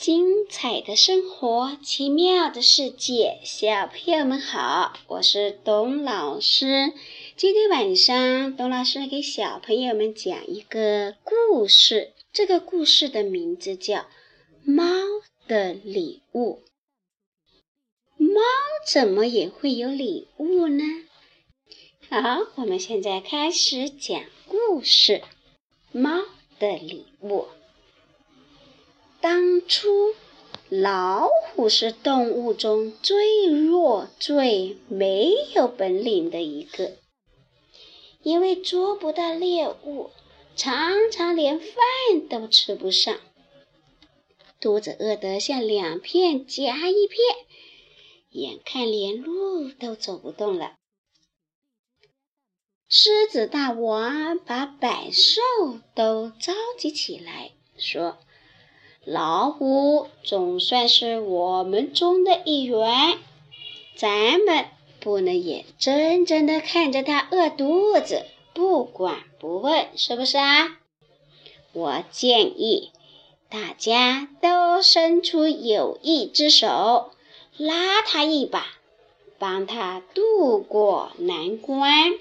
精彩的生活，奇妙的世界，小朋友们好，我是董老师。今天晚上，董老师给小朋友们讲一个故事，这个故事的名字叫《猫的礼物》。猫怎么也会有礼物呢？好，我们现在开始讲故事，《猫的礼物》。当初，老虎是动物中最弱、最没有本领的一个，因为捉不到猎物，常常连饭都吃不上，肚子饿得像两片夹一片，眼看连路都走不动了。狮子大王把百兽都召集起来，说。老虎总算是我们中的一员，咱们不能眼睁睁地看着它饿肚子，不管不问，是不是啊？我建议大家都伸出友谊之手，拉它一把，帮它渡过难关。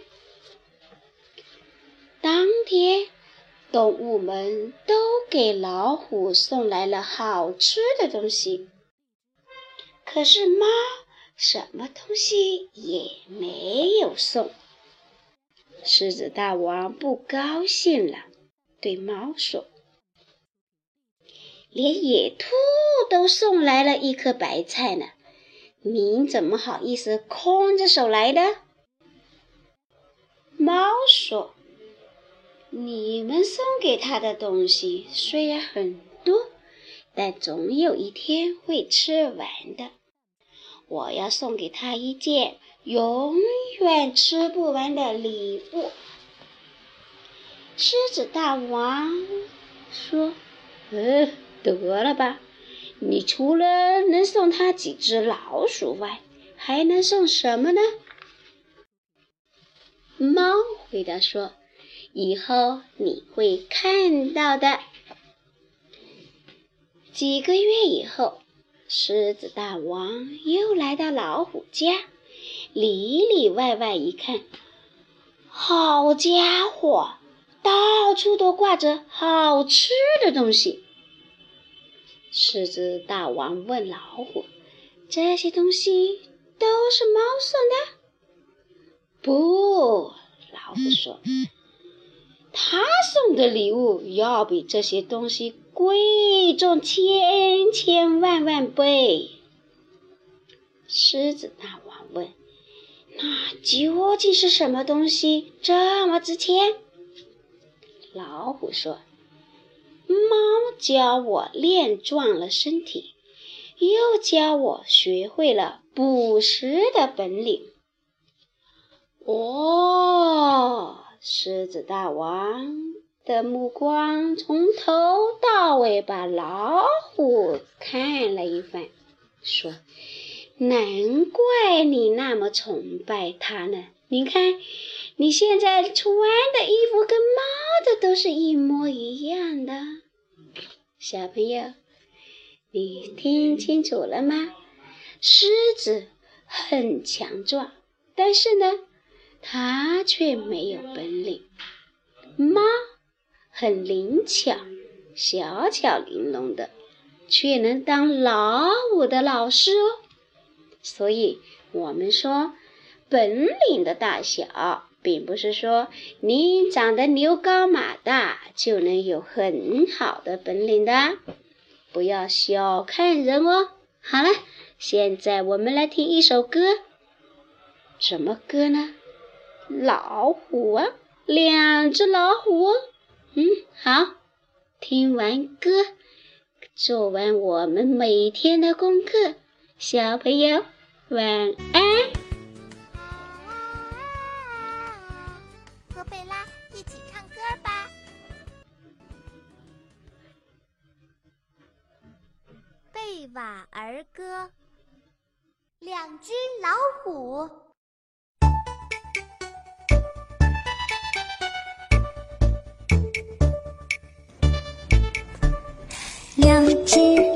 当天。动物们都给老虎送来了好吃的东西，可是猫什么东西也没有送。狮子大王不高兴了，对猫说：“连野兔都送来了一颗白菜呢，您怎么好意思空着手来的？”猫说。你们送给他的东西虽然很多，但总有一天会吃完的。我要送给他一件永远吃不完的礼物。狮子大王说：“呃，得了吧，你除了能送他几只老鼠外，还能送什么呢？”猫回答说。以后你会看到的。几个月以后，狮子大王又来到老虎家，里里外外一看，好家伙，到处都挂着好吃的东西。狮子大王问老虎：“这些东西都是猫送的？”“不。”老虎说。他送的礼物要比这些东西贵重千千万万倍。狮子大王问：“那究竟是什么东西这么值钱？”老虎说：“猫教我练壮了身体，又教我学会了捕食的本领。”哦。狮子大王的目光从头到尾把老虎看了一番，说：“难怪你那么崇拜他呢！你看，你现在穿的衣服跟猫的都是一模一样的。小朋友，你听清楚了吗？狮子很强壮，但是呢？”它却没有本领，猫很灵巧，小巧玲珑的，却能当老虎的老师哦。所以，我们说本领的大小，并不是说你长得牛高马大就能有很好的本领的。不要小看人哦。好了，现在我们来听一首歌，什么歌呢？老虎啊，两只老虎。嗯，好，听完歌，做完我们每天的功课，小朋友晚安。和贝拉一起唱歌吧，《贝瓦儿歌》。两只老虎。是。